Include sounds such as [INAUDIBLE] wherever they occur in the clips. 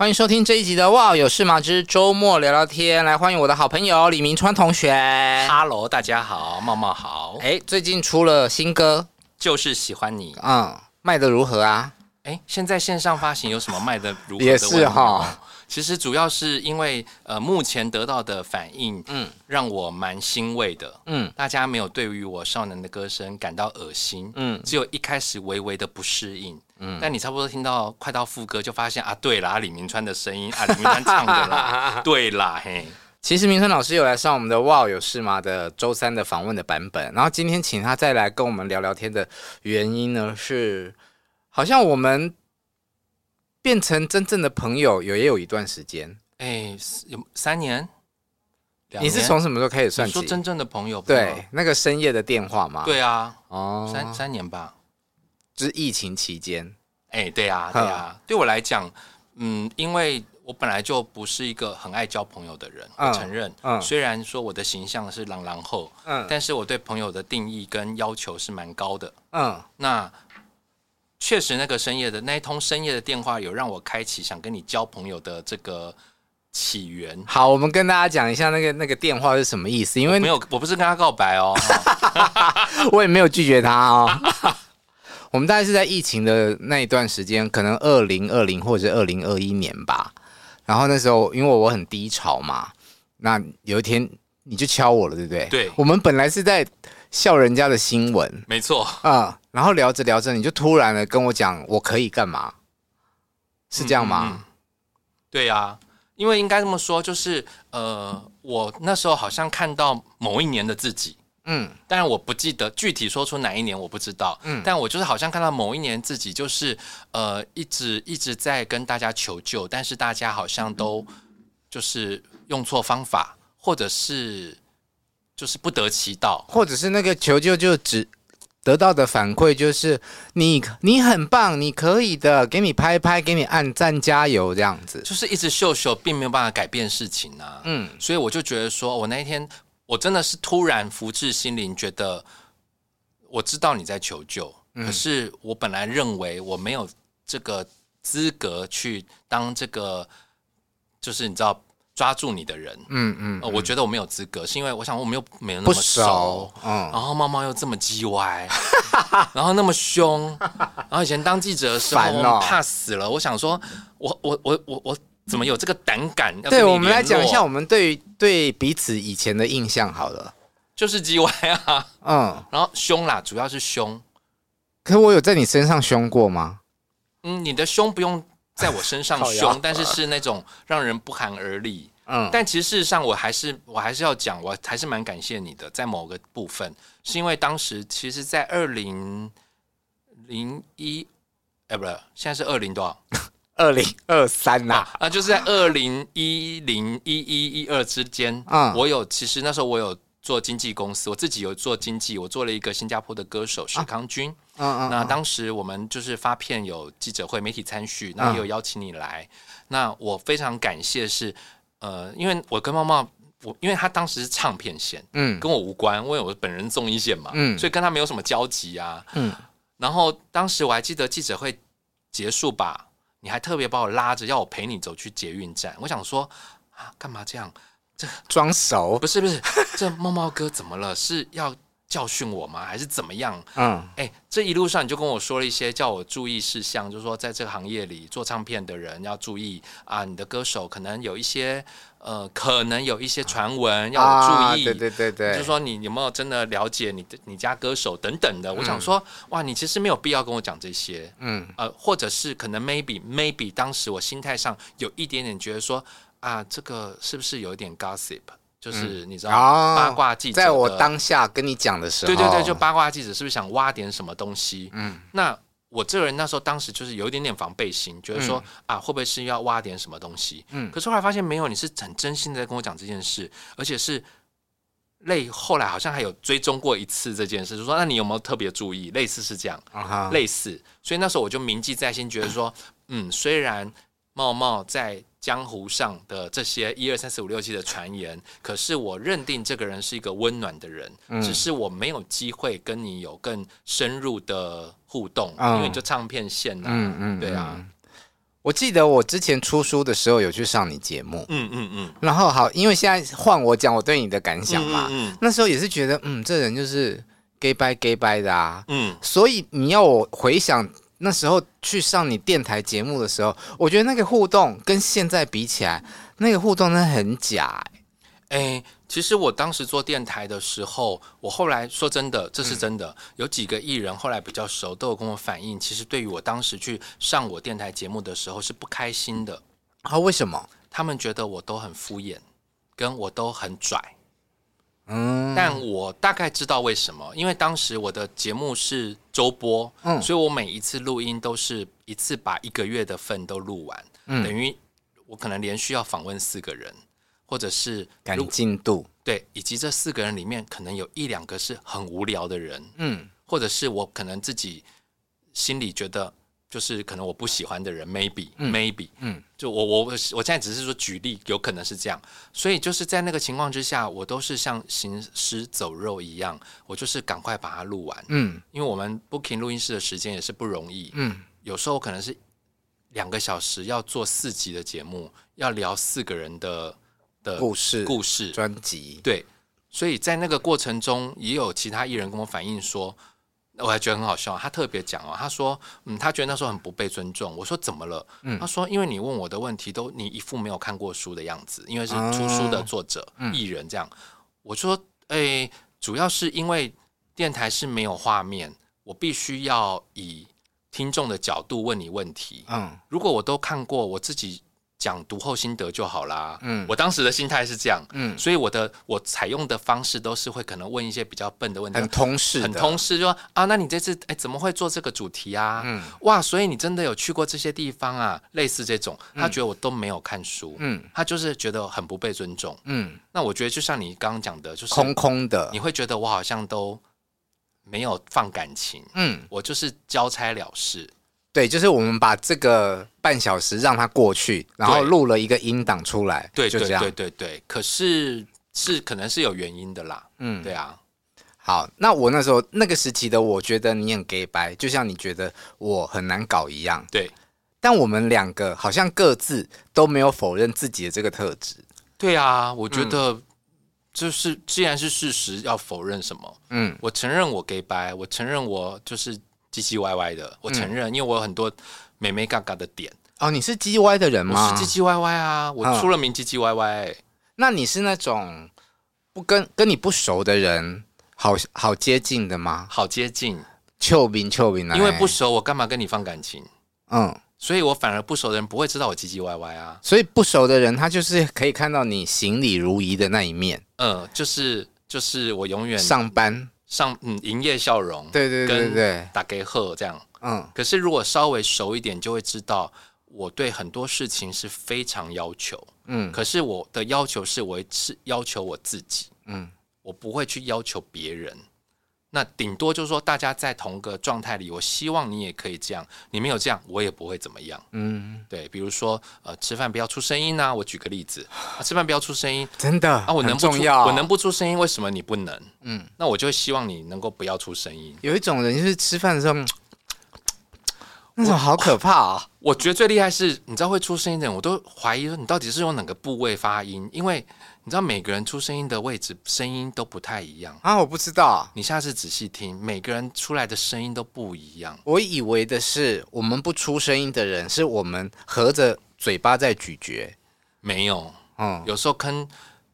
欢迎收听这一集的《哇有事吗之周末聊聊天》，来欢迎我的好朋友李明川同学。Hello，大家好，茂茂好。哎，最近出了新歌，就是喜欢你。嗯，卖的如何啊？哎，现在线上发行有什么卖的如何的？也是哈、哦。其实主要是因为呃，目前得到的反应，嗯，让我蛮欣慰的，嗯，大家没有对于我少男的歌声感到恶心，嗯，只有一开始微微的不适应，嗯，但你差不多听到快到副歌，就发现啊，对啦，李明川的声音啊，李明川唱的啦，[LAUGHS] 对啦，嘿，其实明川老师有来上我们的哇有事吗的周三的访问的版本，然后今天请他再来跟我们聊聊天的原因呢，是好像我们。变成真正的朋友有也有一段时间，哎，有三年。你是从什么时候开始算起？说真正的朋友，对，那个深夜的电话吗？对啊，哦，三三年吧，就是疫情期间。哎，对啊，对啊，对我来讲，嗯，因为我本来就不是一个很爱交朋友的人，我承认。嗯，虽然说我的形象是狼狼后，嗯，但是我对朋友的定义跟要求是蛮高的。嗯，那。确实，那个深夜的那一通深夜的电话，有让我开启想跟你交朋友的这个起源。好，我们跟大家讲一下那个那个电话是什么意思。因为没有，我不是跟他告白哦，[LAUGHS] 我也没有拒绝他哦。[LAUGHS] 我们大概是在疫情的那一段时间，可能二零二零或者是二零二一年吧。然后那时候，因为我很低潮嘛，那有一天你就敲我了，对不对？对。我们本来是在笑人家的新闻，没错啊。然后聊着聊着，你就突然的跟我讲，我可以干嘛？是这样吗？嗯嗯、对呀、啊，因为应该这么说，就是呃，我那时候好像看到某一年的自己，嗯，当然我不记得具体说出哪一年，我不知道，嗯，但我就是好像看到某一年自己，就是呃，一直一直在跟大家求救，但是大家好像都就是用错方法，或者是就是不得其道，或者是那个求救就只。得到的反馈就是你你很棒，你可以的，给你拍拍，给你按赞加油这样子，就是一直秀秀，并没有办法改变事情啊。嗯，所以我就觉得说，我那一天我真的是突然福至心灵，觉得我知道你在求救，嗯，可是我本来认为我没有这个资格去当这个，就是你知道。抓住你的人，嗯嗯、呃，我觉得我没有资格，是因为我想我们又没有那么熟，嗯，然后猫猫又这么叽歪，[LAUGHS] 然后那么凶，[LAUGHS] 然后以前当记者的时候我怕死了，我想说，我我我我我怎么有这个胆敢？对，我们来讲一下我们对对彼此以前的印象好了，就是叽歪啊，嗯，然后凶啦，主要是凶。可我有在你身上凶过吗？嗯，你的凶不用在我身上 [LAUGHS] 凶，但是是那种让人不寒而栗。嗯，但其实事实上，我还是我还是要讲，我还是蛮感谢你的，在某个部分，是因为当时其实，在二零零一，哎，不是，现在是二零多少？[LAUGHS] 二零二三呐，啊，就是在二零一零一一一二之间，嗯，我有其实那时候我有做经纪公司，我自己有做经纪，我做了一个新加坡的歌手许康君，嗯嗯，那当时我们就是发片有记者会，媒体参叙，那也有邀请你来，那我非常感谢是。呃，因为我跟茂茂，我因为他当时是唱片线，嗯，跟我无关，因为我本人综艺线嘛，嗯，所以跟他没有什么交集啊，嗯。[LAUGHS] 然后当时我还记得记者会结束吧，你还特别把我拉着，要我陪你走去捷运站。我想说啊，干嘛这样？这装熟？不是不是，这茂茂哥怎么了？是要教训我吗？还是怎么样？嗯，哎、欸，这一路上你就跟我说了一些叫我注意事项，就是说在这个行业里做唱片的人要注意啊，你的歌手可能有一些呃，可能有一些传闻要我注意。啊、对对对对，就是说你有没有真的了解你的你家歌手等等的？嗯、我想说，哇，你其实没有必要跟我讲这些。嗯，呃，或者是可能 maybe maybe 当时我心态上有一点点觉得说啊，这个是不是有一点 gossip？就是你知道八卦记者，在我当下跟你讲的时候，对对对，就八卦记者是不是想挖点什么东西？嗯，那我这个人那时候当时就是有一点点防备心，觉得说啊，会不会是要挖点什么东西？嗯，可是后来发现没有，你是很真心的在跟我讲这件事，而且是类后来好像还有追踪过一次这件事，就说那你有没有特别注意？类似是这样，类似，所以那时候我就铭记在心，觉得说，嗯，虽然茂茂在。江湖上的这些一二三四五六七的传言，可是我认定这个人是一个温暖的人，嗯、只是我没有机会跟你有更深入的互动，嗯、因为你就唱片线啊，嗯嗯，对啊。我记得我之前出书的时候有去上你节目，嗯嗯嗯，嗯然后好，因为现在换我讲我对你的感想嘛，嗯，嗯那时候也是觉得，嗯，这人就是 gay bye gay bye 的啊，嗯，所以你要我回想。那时候去上你电台节目的时候，我觉得那个互动跟现在比起来，那个互动真的很假哎、欸。其实我当时做电台的时候，我后来说真的，这是真的，嗯、有几个艺人后来比较熟，都有跟我反映，其实对于我当时去上我电台节目的时候是不开心的。啊，为什么？他们觉得我都很敷衍，跟我都很拽。嗯，但我大概知道为什么，因为当时我的节目是周播，嗯，所以我每一次录音都是一次把一个月的份都录完，嗯，等于我可能连续要访问四个人，或者是赶进度，对，以及这四个人里面可能有一两个是很无聊的人，嗯，或者是我可能自己心里觉得。就是可能我不喜欢的人嗯，maybe, 嗯，就我我我现在只是说举例，有可能是这样，所以就是在那个情况之下，我都是像行尸走肉一样，我就是赶快把它录完，嗯，因为我们 booking 录音室的时间也是不容易，嗯，有时候可能是两个小时要做四集的节目，要聊四个人的的故事、故事、专辑，对，所以在那个过程中，也有其他艺人跟我反映说。我还觉得很好笑，他特别讲哦，他说，嗯，他觉得那时候很不被尊重。我说怎么了？嗯，他说，因为你问我的问题都你一副没有看过书的样子，因为是出书的作者、艺、嗯、人这样。我说，诶、欸，主要是因为电台是没有画面，我必须要以听众的角度问你问题。嗯，如果我都看过，我自己。讲读后心得就好啦。嗯，我当时的心态是这样。嗯，所以我的我采用的方式都是会可能问一些比较笨的问题，很通识，很通识，就说啊，那你这次哎怎么会做这个主题啊？嗯，哇，所以你真的有去过这些地方啊？类似这种，他觉得我都没有看书，嗯，他就是觉得很不被尊重，嗯。那我觉得就像你刚刚讲的，就是空空的，你会觉得我好像都没有放感情，嗯，我就是交差了事。对，就是我们把这个半小时让它过去，然后录了一个音档出来，对，就这样。对对对对，可是是可能是有原因的啦。嗯，对啊。好，那我那时候那个时期的，我觉得你很 gay 白，就像你觉得我很难搞一样。对，但我们两个好像各自都没有否认自己的这个特质。对啊，我觉得就是既然是事实，要否认什么？嗯，我承认我 gay 白，我承认我就是。唧唧歪歪的，我承认，嗯、因为我有很多美美嘎嘎的点。哦，你是唧唧歪的人吗？我是唧唧歪歪啊，我出了名唧唧歪歪、欸。那你是那种不跟跟你不熟的人，好好接近的吗？好接近，臭名臭名啊！因为不熟，我干嘛跟你放感情？嗯，所以我反而不熟的人不会知道我唧唧歪歪啊。所以不熟的人，他就是可以看到你行礼如仪的那一面。嗯，就是就是我永远上班。上嗯，营业笑容，对对对对，打给贺这样，嗯。可是如果稍微熟一点，就会知道我对很多事情是非常要求，嗯。可是我的要求是，我是要求我自己，嗯，我不会去要求别人。那顶多就是说，大家在同个状态里，我希望你也可以这样。你没有这样，我也不会怎么样。嗯，对，比如说，呃，吃饭不要出声音呐、啊。我举个例子，啊、吃饭不要出声音，真的啊，我能不出，我能不出声音，为什么你不能？嗯，那我就希望你能够不要出声音。有一种人就是吃饭的时候，那种好可怕啊！我觉得最厉害是，你知道会出声音的人，我都怀疑说你到底是用哪个部位发音，因为你知道每个人出声音的位置声音都不太一样啊。我不知道，你下次仔细听，每个人出来的声音都不一样。我以为的是，我们不出声音的人，是我们合着嘴巴在咀嚼，没有。嗯，有时候坑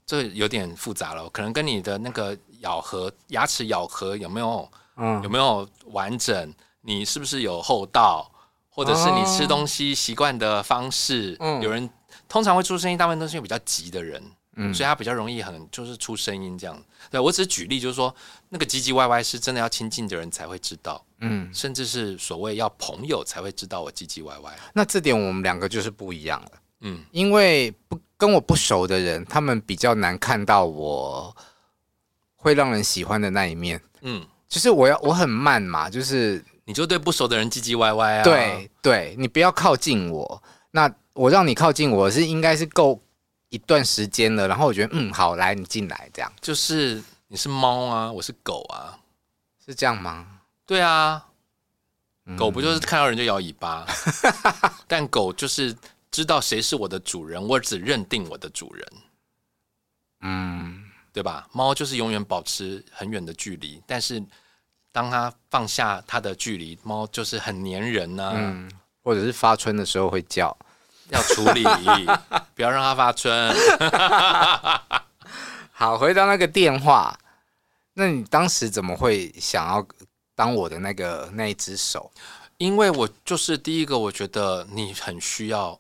这有点复杂了，可能跟你的那个咬合、牙齿咬合有没有，嗯，有没有完整，你是不是有厚道？或者是你吃东西习惯的方式，哦、有人通常会出声音，大部分都是比较急的人，嗯，所以他比较容易很就是出声音这样。对，我只是举例，就是说那个唧唧歪歪是真的要亲近的人才会知道，嗯，甚至是所谓要朋友才会知道我唧唧歪歪。那这点我们两个就是不一样了，嗯，因为不跟我不熟的人，他们比较难看到我会让人喜欢的那一面，嗯，就是我要我很慢嘛，就是。你就对不熟的人唧唧歪歪啊？对对，你不要靠近我。那我让你靠近我是应该是够一段时间了，然后我觉得嗯好，来你进来这样。就是你是猫啊，我是狗啊，是这样吗？对啊，狗不就是看到人就摇尾巴？[LAUGHS] 但狗就是知道谁是我的主人，我只认定我的主人。嗯，对吧？猫就是永远保持很远的距离，但是。当它放下它的距离，猫就是很粘人呢、啊嗯，或者是发春的时候会叫，要处理，不要让它发春。[LAUGHS] 好，回到那个电话，那你当时怎么会想要当我的那个那一只手？因为我就是第一个，我觉得你很需要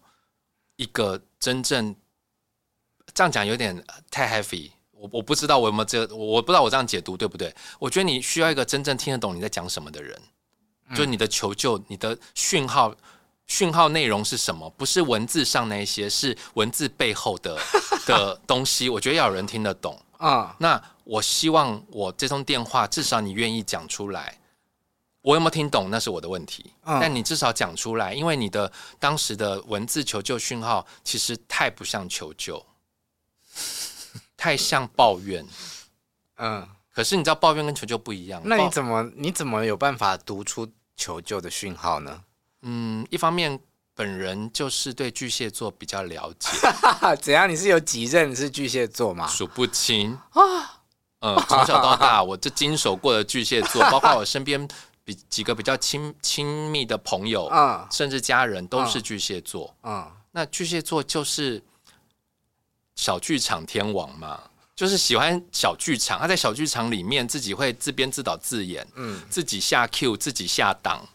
一个真正，这样讲有点太 heavy。我我不知道我有没有这个，我不知道我这样解读对不对？我觉得你需要一个真正听得懂你在讲什么的人，嗯、就是你的求救，你的讯号讯号内容是什么？不是文字上那些，是文字背后的 [LAUGHS] 的东西。我觉得要有人听得懂啊。那我希望我这通电话至少你愿意讲出来，我有没有听懂那是我的问题。嗯、但你至少讲出来，因为你的当时的文字求救讯号其实太不像求救。[LAUGHS] 太像抱怨，嗯，可是你知道抱怨跟求救不一样。那你怎么你怎么有办法读出求救的讯号呢？嗯，一方面本人就是对巨蟹座比较了解。[LAUGHS] 怎样？你是有几任是巨蟹座吗？数不清啊。嗯，从小到大我这经手过的巨蟹座，包括我身边比几个比较亲亲密的朋友，嗯，甚至家人都是巨蟹座。嗯，那巨蟹座就是。小剧场天王嘛，就是喜欢小剧场。他在小剧场里面自己会自编自导自演，嗯，自己下 Q，自己下档，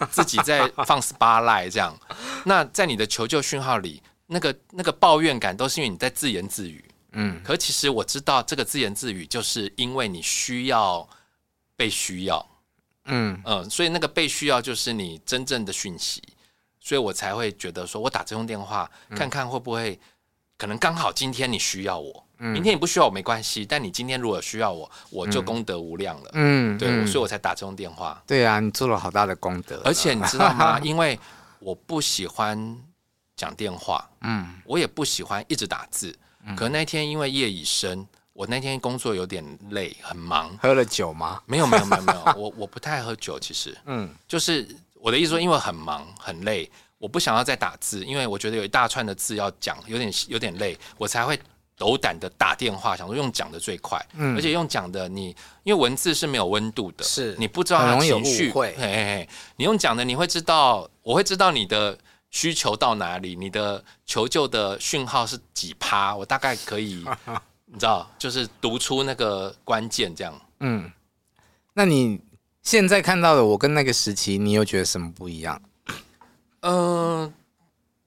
[LAUGHS] 自己在放 spar light 这样。那在你的求救讯号里，那个那个抱怨感都是因为你在自言自语，嗯。可其实我知道，这个自言自语就是因为你需要被需要，嗯嗯，所以那个被需要就是你真正的讯息，所以我才会觉得说我打这通电话，看看会不会。可能刚好今天你需要我，嗯、明天你不需要我没关系。但你今天如果需要我，我就功德无量了。嗯，对，嗯、所以我才打这通电话。对啊，你做了好大的功德。而且你知道吗？[LAUGHS] 因为我不喜欢讲电话，嗯，我也不喜欢一直打字。嗯、可那天因为夜已深，我那天工作有点累，很忙。喝了酒吗？没有，没有，没有，没有。[LAUGHS] 我我不太喝酒，其实，嗯，就是我的意思说，因为很忙很累。我不想要再打字，因为我觉得有一大串的字要讲，有点有点累，我才会斗胆的打电话，想说用讲的最快，嗯，而且用讲的你，因为文字是没有温度的，是你不知道他情绪，会。嘿嘿嘿，你用讲的你会知道，我会知道你的需求到哪里，你的求救的讯号是几趴，我大概可以，[LAUGHS] 你知道，就是读出那个关键这样，嗯，那你现在看到的我跟那个时期，你又觉得什么不一样？嗯、呃，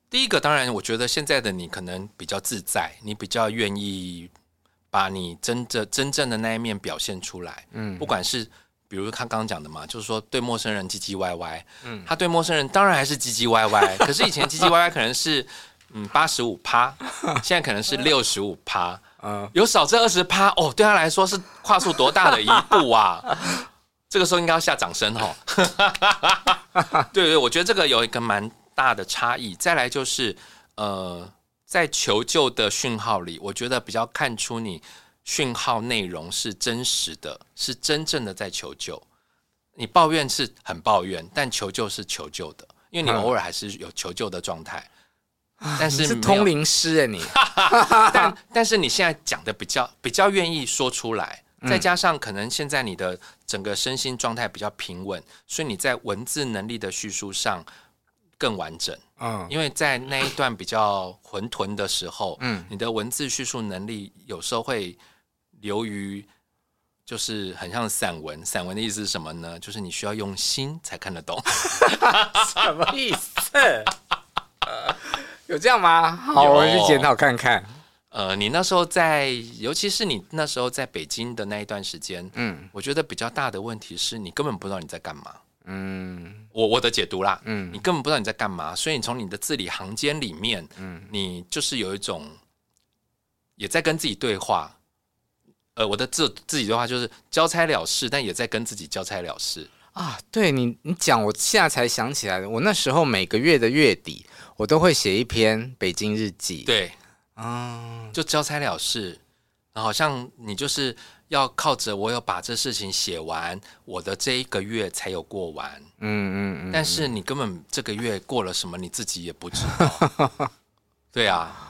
第一个当然，我觉得现在的你可能比较自在，你比较愿意把你真正真正的那一面表现出来。嗯，不管是比如他刚刚讲的嘛，就是说对陌生人唧唧歪歪，嗯，他对陌生人当然还是唧唧歪歪，可是以前唧唧歪歪可能是嗯八十五趴，现在可能是六十五趴，嗯，有少这二十趴哦，对他来说是跨出多大的一步啊！这个时候应该要下掌声哦。[LAUGHS] 对对，我觉得这个有一个蛮大的差异。再来就是，呃，在求救的讯号里，我觉得比较看出你讯号内容是真实的，是真正的在求救。你抱怨是很抱怨，但求救是求救的，因为你偶尔还是有求救的状态。嗯、但是，是通灵师哎，你，[LAUGHS] 但但是你现在讲的比较比较愿意说出来，再加上可能现在你的整个身心状态比较平稳，所以你在文字能力的叙述上更完整。嗯，因为在那一段比较混沌的时候，嗯，你的文字叙述能力有时候会流于。就是很像散文，散文的意思是什么呢？就是你需要用心才看得懂。什么意思？[LAUGHS] 有这样吗？好，我去检讨看看。呃，你那时候在，尤其是你那时候在北京的那一段时间，嗯，我觉得比较大的问题是你根本不知道你在干嘛。嗯，我我的解读啦，嗯，你根本不知道你在干嘛，所以你从你的字里行间里面，嗯，你就是有一种也在跟自己对话。呃，我的自自己的话就是交差了事，但也在跟自己交差了事啊。对你，你讲，我现在才想起来，我那时候每个月的月底，我都会写一篇北京日记。对，嗯，就交差了事，然后好像你就是要靠着我有把这事情写完，我的这一个月才有过完。嗯嗯嗯。但是你根本这个月过了什么，你自己也不知道。[LAUGHS] 对啊。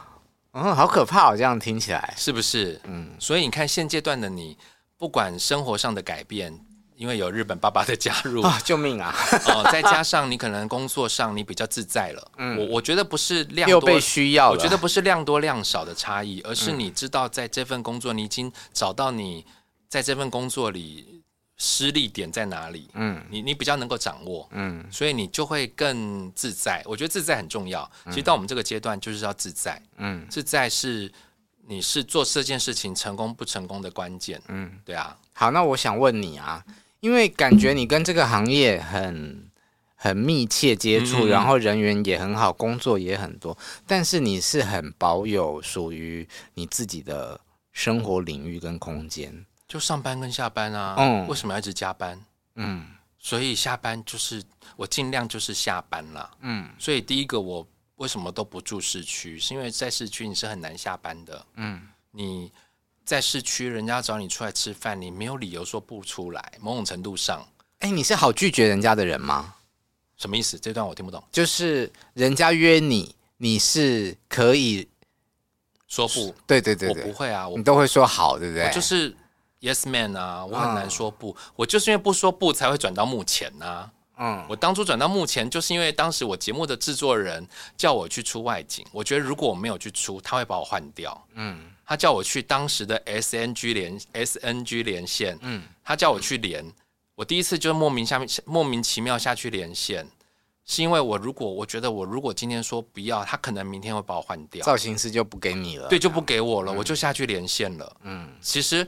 嗯，好可怕哦！这样听起来是不是？嗯，所以你看现阶段的你，不管生活上的改变，因为有日本爸爸的加入 [LAUGHS] 啊，救命啊！[LAUGHS] 哦，再加上你可能工作上你比较自在了，嗯，我我觉得不是量多又被需要，我觉得不是量多量少的差异，而是你知道在这份工作，你已经找到你在这份工作里。失利点在哪里？嗯，你你比较能够掌握，嗯，所以你就会更自在。我觉得自在很重要。其实到我们这个阶段，就是要自在。嗯，自在是你是做这件事情成功不成功的关键。嗯，对啊。好，那我想问你啊，因为感觉你跟这个行业很很密切接触，嗯，然后人缘也很好，工作也很多，但是你是很保有属于你自己的生活领域跟空间。就上班跟下班啊，嗯，为什么要一直加班？嗯，所以下班就是我尽量就是下班了，嗯，所以第一个我为什么都不住市区，是因为在市区你是很难下班的，嗯，你在市区人家找你出来吃饭，你没有理由说不出来，某种程度上，哎，你是好拒绝人家的人吗？什么意思？这段我听不懂，就是人家约你，你是可以说不？对对对，我不会啊，我你都会说好，对不对？就是。Yes man 啊，我很难说不，哦、我就是因为不说不才会转到目前呢、啊。嗯，我当初转到目前，就是因为当时我节目的制作人叫我去出外景，我觉得如果我没有去出，他会把我换掉。嗯，他叫我去当时的 SNG 连 SNG 连线，嗯，他叫我去连，我第一次就莫名下面莫名其妙下去连线，是因为我如果我觉得我如果今天说不要，他可能明天会把我换掉，造型师就不给你了，对，就不给我了，嗯、我就下去连线了。嗯，其实。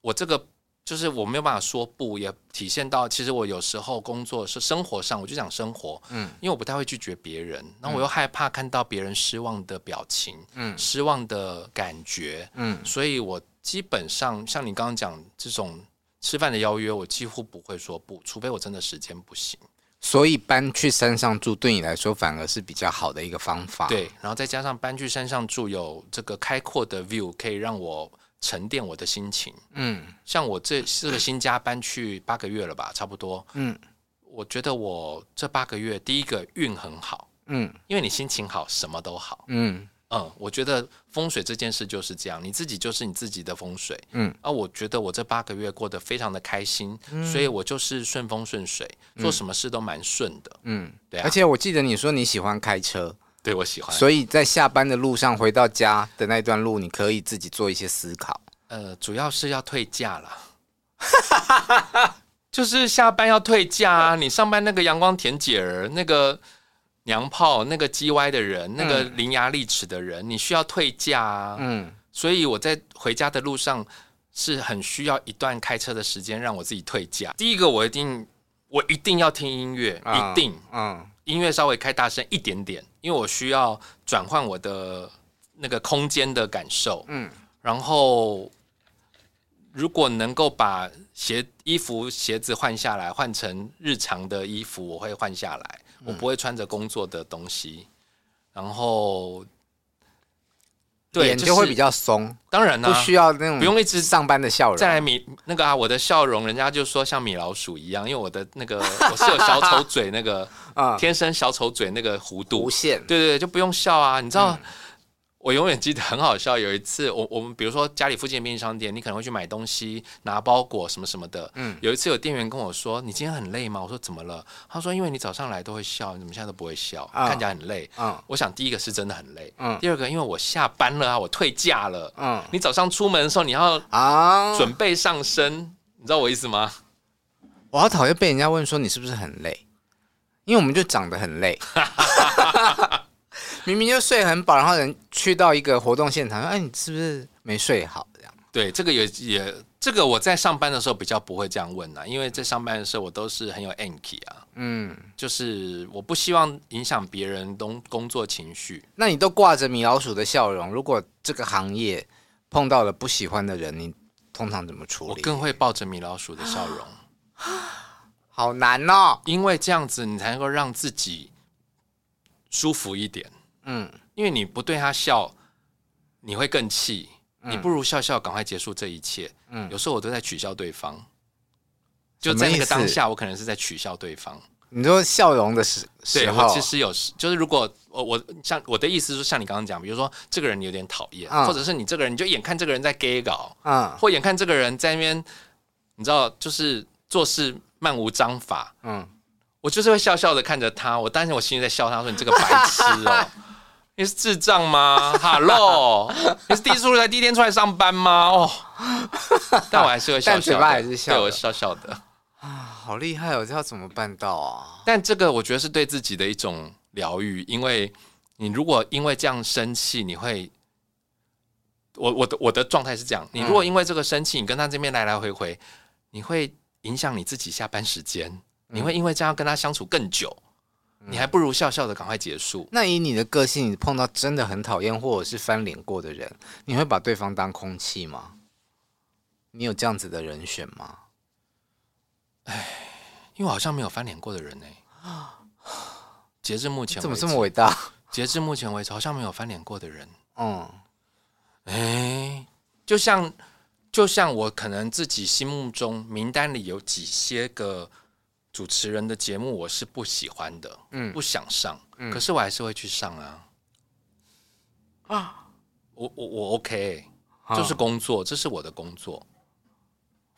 我这个就是我没有办法说不，也体现到其实我有时候工作是生活上，我就讲生活，嗯，因为我不太会拒绝别人，那我又害怕看到别人失望的表情，嗯，失望的感觉，嗯，所以我基本上像你刚刚讲这种吃饭的邀约，我几乎不会说不，除非我真的时间不行。所以搬去山上住对你来说反而是比较好的一个方法，对，然后再加上搬去山上住有这个开阔的 view，可以让我。沉淀我的心情，嗯，像我这这个新家搬去八个月了吧，差不多，嗯，我觉得我这八个月第一个运很好，嗯，因为你心情好，什么都好，嗯。嗯，我觉得风水这件事就是这样，你自己就是你自己的风水，嗯，啊，我觉得我这八个月过得非常的开心，嗯，所以我就是顺风顺水，做什么事都蛮顺的，嗯，对啊，而且我记得你说你喜欢开车。对，我喜欢，所以在下班的路上回到家的那段路，你可以自己做一些思考。呃，主要是要退价了，[LAUGHS] 就是下班要退价啊！你上班那个阳光甜姐儿，那个娘炮，那个叽歪的人，那个伶牙俐齿的人，你需要退价啊！嗯，所以我在回家的路上是很需要一段开车的时间，让我自己退价。第一个，我一定我一定要听音乐，一定，嗯。音乐稍微开大声一点点，因为我需要转换我的那个空间的感受。嗯，然后如果能够把鞋、衣服、鞋子换下来，换成日常的衣服，我会换下来。我不会穿着工作的东西。然后脸就会比较松。当然呢，不需要那种不用一直上班的笑容。再来米那个啊，我的笑容，人家就说像米老鼠一样，因为我的那个我是有小丑嘴那个 [LAUGHS] 啊，天生小丑嘴那个弧度弧线。对对对，就不用笑啊，你知道。我永远记得很好笑，有一次我我们比如说家里附近的便利商店，你可能会去买东西、拿包裹什么什么的。嗯，有一次有店员跟我说：“你今天很累吗？”我说：“怎么了？”他说：“因为你早上来都会笑，你怎么现在都不会笑？哦、看起来很累。”嗯，我想第一个是真的很累。嗯，第二个因为我下班了啊，我退假了。嗯，你早上出门的时候你要啊准备上身，哦、你知道我意思吗？我好讨厌被人家问说你是不是很累，因为我们就长得很累。[LAUGHS] 明明就睡很饱，然后人去到一个活动现场，说：“哎，你是不是没睡好？”这样。对，这个也也，这个我在上班的时候比较不会这样问啊，因为在上班的时候我都是很有 anky 啊，嗯，就是我不希望影响别人工工作情绪。那你都挂着米老鼠的笑容，如果这个行业碰到了不喜欢的人，你通常怎么处理？我更会抱着米老鼠的笑容，[GASPS] 好难哦，因为这样子你才能够让自己舒服一点。嗯，因为你不对他笑，你会更气。嗯、你不如笑笑，赶快结束这一切。嗯，有时候我都在取笑对方，就在那个当下，我可能是在取笑对方。你说笑容的时时候，其实有时就是如果我我像我的意思是像你刚刚讲，比如说这个人你有点讨厌，嗯、或者是你这个人你就眼看这个人在 gay 搞，嗯，或眼看这个人在那边，你知道就是做事漫无章法，嗯，我就是会笑笑的看着他，我但是我心里在笑他说你这个白痴哦。[LAUGHS] [LAUGHS] 你是智障吗？哈喽，你是第一次出来，第一天出来上班吗？哦，[LAUGHS] 但我还是会笑笑，嘴巴还是笑，对我笑笑的啊，好厉害哦！我知道怎么办到啊？但这个我觉得是对自己的一种疗愈，因为你如果因为这样生气，你会，我我的我的状态是这样，你如果因为这个生气，你跟他这边来来回回，你会影响你自己下班时间，你会因为这样跟他相处更久。你还不如笑笑的赶快结束。那以你的个性，你碰到真的很讨厌或者是翻脸过的人，你会把对方当空气吗？你有这样子的人选吗？哎，因为我好像没有翻脸过的人呢。[GASPS] 截至目前，怎么这么伟大？截至目前为止，好像没有翻脸过的人。嗯，哎，就像就像我可能自己心目中名单里有几些个。主持人的节目我是不喜欢的，嗯，不想上，嗯，可是我还是会去上啊。啊，我我我 OK，就是工作，这是我的工作，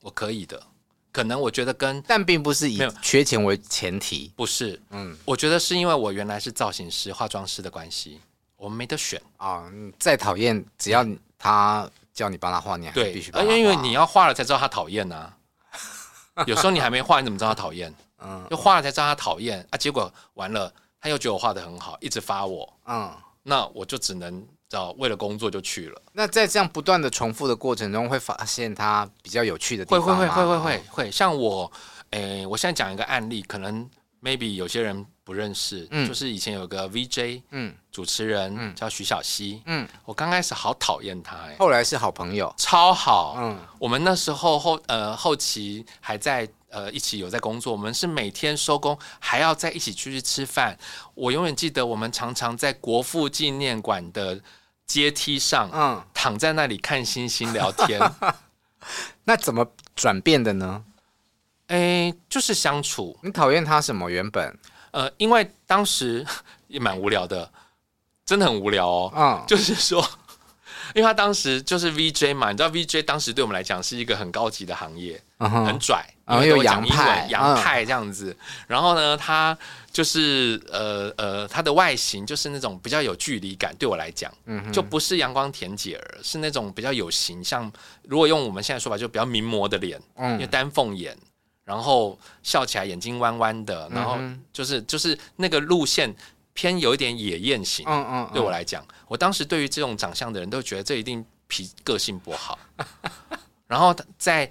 我可以的。可能我觉得跟，但并不是以缺钱为前提，不是，嗯，我觉得是因为我原来是造型师、化妆师的关系，我们没得选啊。再讨厌，只要他叫你帮他画，你还必须。因为因为你要画了才知道他讨厌呢。有时候你还没画，你怎么知道他讨厌？嗯，就画了才知道他讨厌啊，结果完了，他又觉得我画的很好，一直发我，嗯，那我就只能找为了工作就去了。那在这样不断的重复的过程中，会发现他比较有趣的地方？会会会会会会会，像我，诶、欸，我现在讲一个案例，可能 maybe 有些人不认识，嗯，就是以前有个 VJ，嗯，主持人，嗯，叫徐小溪，嗯，我刚开始好讨厌他，哎，后来是好朋友，超好，嗯，我们那时候后呃后期还在。呃，一起有在工作，我们是每天收工还要在一起出去吃饭。我永远记得，我们常常在国父纪念馆的阶梯上，嗯，躺在那里看星星聊天。[LAUGHS] 那怎么转变的呢？哎，就是相处。你讨厌他什么？原本，呃，因为当时 [LAUGHS] 也蛮无聊的，真的很无聊哦。嗯，就是说。因为他当时就是 VJ 嘛，你知道 VJ 当时对我们来讲是一个很高级的行业，uh huh. 很拽，因为都讲英文，洋派，洋派这样子。Uh. 然后呢，他就是呃呃，他的外形就是那种比较有距离感，对我来讲，uh. 就不是阳光甜姐儿，是那种比较有形象。如果用我们现在说法，就比较名模的脸，uh. 因为丹凤眼，然后笑起来眼睛弯弯的，然后就是就是那个路线。偏有一点野艳型，嗯嗯，嗯对我来讲，我当时对于这种长相的人都觉得这一定脾个性不好。[LAUGHS] 然后在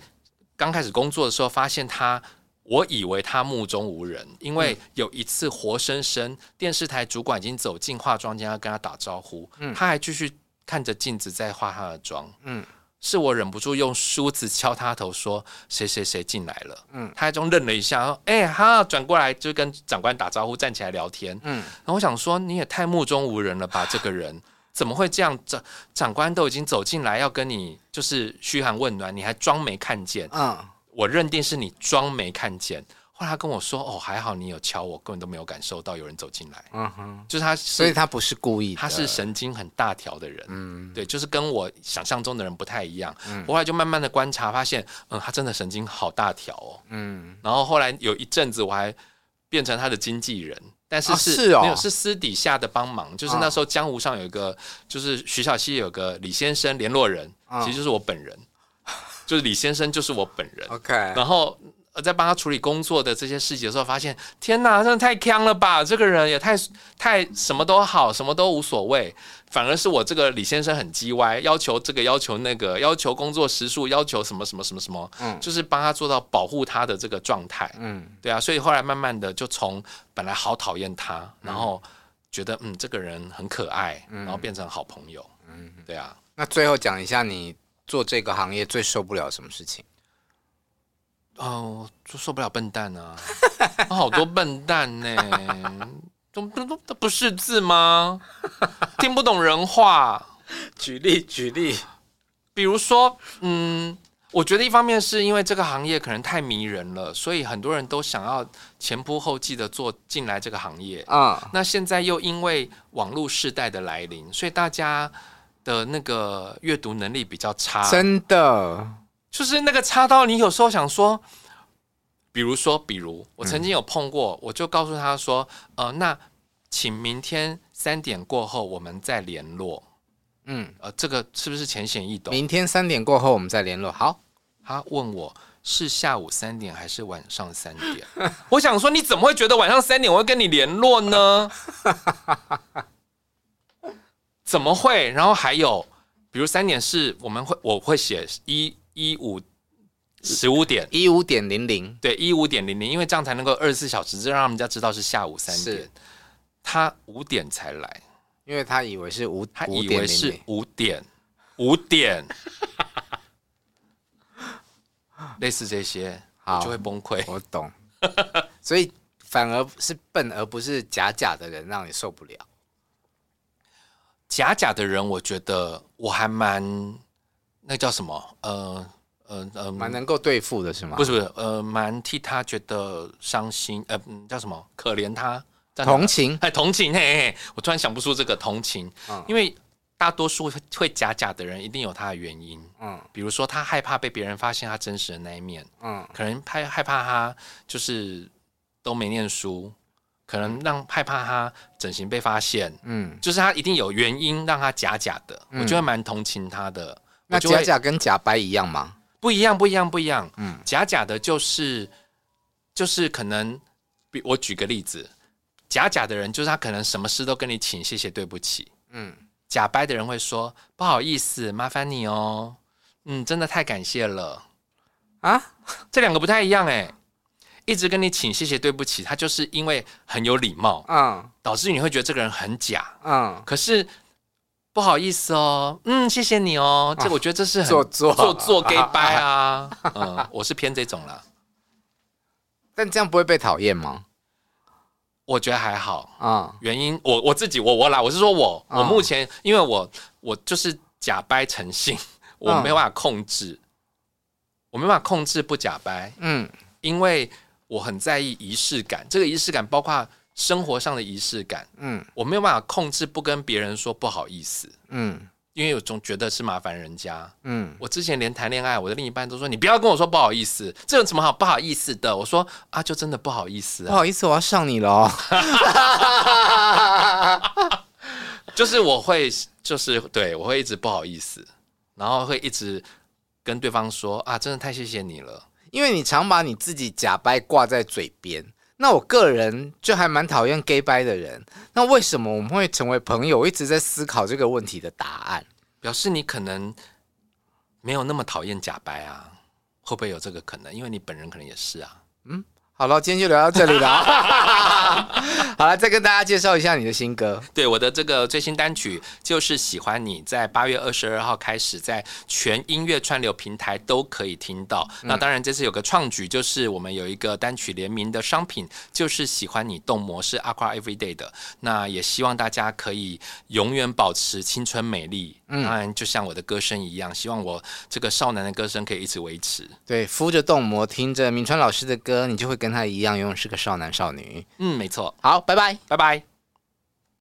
刚开始工作的时候，发现他，我以为他目中无人，因为有一次活生生电视台主管已经走进化妆间要跟他打招呼，嗯、他还继续看着镜子在化他的妆，嗯。是我忍不住用梳子敲他头，说谁谁谁进来了。嗯，他还中愣了一下，说：“哎、欸，哈！”转过来就跟长官打招呼，站起来聊天。嗯，然后我想说，你也太目中无人了吧，这个人 [LAUGHS] 怎么会这样？长长官都已经走进来要跟你就是嘘寒问暖，你还装没看见？嗯，我认定是你装没看见。后来他跟我说：“哦，还好你有敲我，根本都没有感受到有人走进来。”嗯哼，就是他，所以他不是故意，他是神经很大条的人。嗯，对，就是跟我想象中的人不太一样。嗯，后来就慢慢的观察，发现，嗯，他真的神经好大条哦。嗯，然后后来有一阵子我还变成他的经纪人。但是是，是哦，没有是私底下的帮忙，就是那时候江湖上有一个，就是徐小溪有个李先生联络人，其实就是我本人，就是李先生就是我本人。OK，然后。在帮他处理工作的这些事情的时候，发现天哪，真的太强了吧！这个人也太太什么都好，什么都无所谓，反而是我这个李先生很叽歪，要求这个要求那个，要求工作时数，要求什么什么什么什么，嗯，就是帮他做到保护他的这个状态，嗯，对啊，所以后来慢慢的就从本来好讨厌他，然后觉得嗯这个人很可爱，然后变成好朋友，嗯，对啊。那最后讲一下你做这个行业最受不了什么事情？哦，就受不了笨蛋啊！[LAUGHS] 好多笨蛋呢，都都都不识字吗？听不懂人话。举例举例，比如说，嗯，我觉得一方面是因为这个行业可能太迷人了，所以很多人都想要前仆后继的做进来这个行业啊。那现在又因为网络时代的来临，所以大家的那个阅读能力比较差，真的。就是那个插刀，你有时候想说，比如说，比如我曾经有碰过，嗯、我就告诉他说，呃，那请明天三点过后我们再联络。嗯，呃，这个是不是浅显易懂？明天三点过后我们再联络。好，他问我是下午三点还是晚上三点？[LAUGHS] 我想说，你怎么会觉得晚上三点我会跟你联络呢？[LAUGHS] 怎么会？然后还有，比如三点是我们会我会写一。一五十五点一五点零零，对，一五点零零，因为这样才能够二十四小时，这让人家知道是下午三点。是他五点才来，因为他以为是五，他以为是五点，五点，[LAUGHS] 类似这些，好就会崩溃。我懂，[LAUGHS] 所以反而是笨，而不是假假的人让你受不了。假假的人，我觉得我还蛮。那叫什么？呃呃呃，蛮能够对付的是吗？不是不是，呃，蛮替他觉得伤心，呃，叫什么？可怜他，同情，哎，同情，嘿嘿，我突然想不出这个同情，嗯，因为大多数会假假的人一定有他的原因，嗯，比如说他害怕被别人发现他真实的那一面，嗯，可能害害怕他就是都没念书，可能让害怕他整形被发现，嗯，就是他一定有原因让他假假的，嗯，我觉得蛮同情他的。那假假跟假掰一样吗？不一样，不一样，不一样。嗯，假假的就是就是可能，比我举个例子，假假的人就是他可能什么事都跟你请谢谢对不起。嗯，假掰的人会说不好意思，麻烦你哦。嗯，真的太感谢了啊！这两个不太一样哎，一直跟你请谢谢对不起，他就是因为很有礼貌，嗯，导致你会觉得这个人很假，嗯，可是。不好意思哦，嗯，谢谢你哦，这我觉得这是很做作做作给掰啊，[LAUGHS] 嗯，我是偏这种了，但这样不会被讨厌吗？我觉得还好。啊，原因我我自己我我啦，我是说我我目前因为我我就是假掰成性，我没办法控制，我没办法控制不假掰，嗯，因为我很在意仪式感，这个仪式感包括。生活上的仪式感，嗯，我没有办法控制不跟别人说不好意思，嗯，因为我总觉得是麻烦人家，嗯，我之前连谈恋爱，我的另一半都说你不要跟我说不好意思，这有什么好不好意思的？我说啊，就真的不好意思，啊，不好意思，我要上你了。哦，[LAUGHS] 就是我会，就是对我会一直不好意思，然后会一直跟对方说啊，真的太谢谢你了，因为你常把你自己假掰挂在嘴边。那我个人就还蛮讨厌 gay 掰的人，那为什么我们会成为朋友？我一直在思考这个问题的答案，表示你可能没有那么讨厌假掰啊？会不会有这个可能？因为你本人可能也是啊。嗯，好了，今天就聊到这里了。[LAUGHS] 好了，再跟大家介绍一下你的新歌。对，我的这个最新单曲就是喜欢你，在八月二十二号开始，在全音乐串流平台都可以听到。嗯、那当然，这次有个创举，就是我们有一个单曲联名的商品，就是喜欢你动模式 Aqua Everyday 的。那也希望大家可以永远保持青春美丽。嗯，当然，就像我的歌声一样，希望我这个少男的歌声可以一直维持。对，敷着动模，听着明川老师的歌，你就会跟他一样，永远是个少男少女。嗯，没错。好，拜拜，拜拜。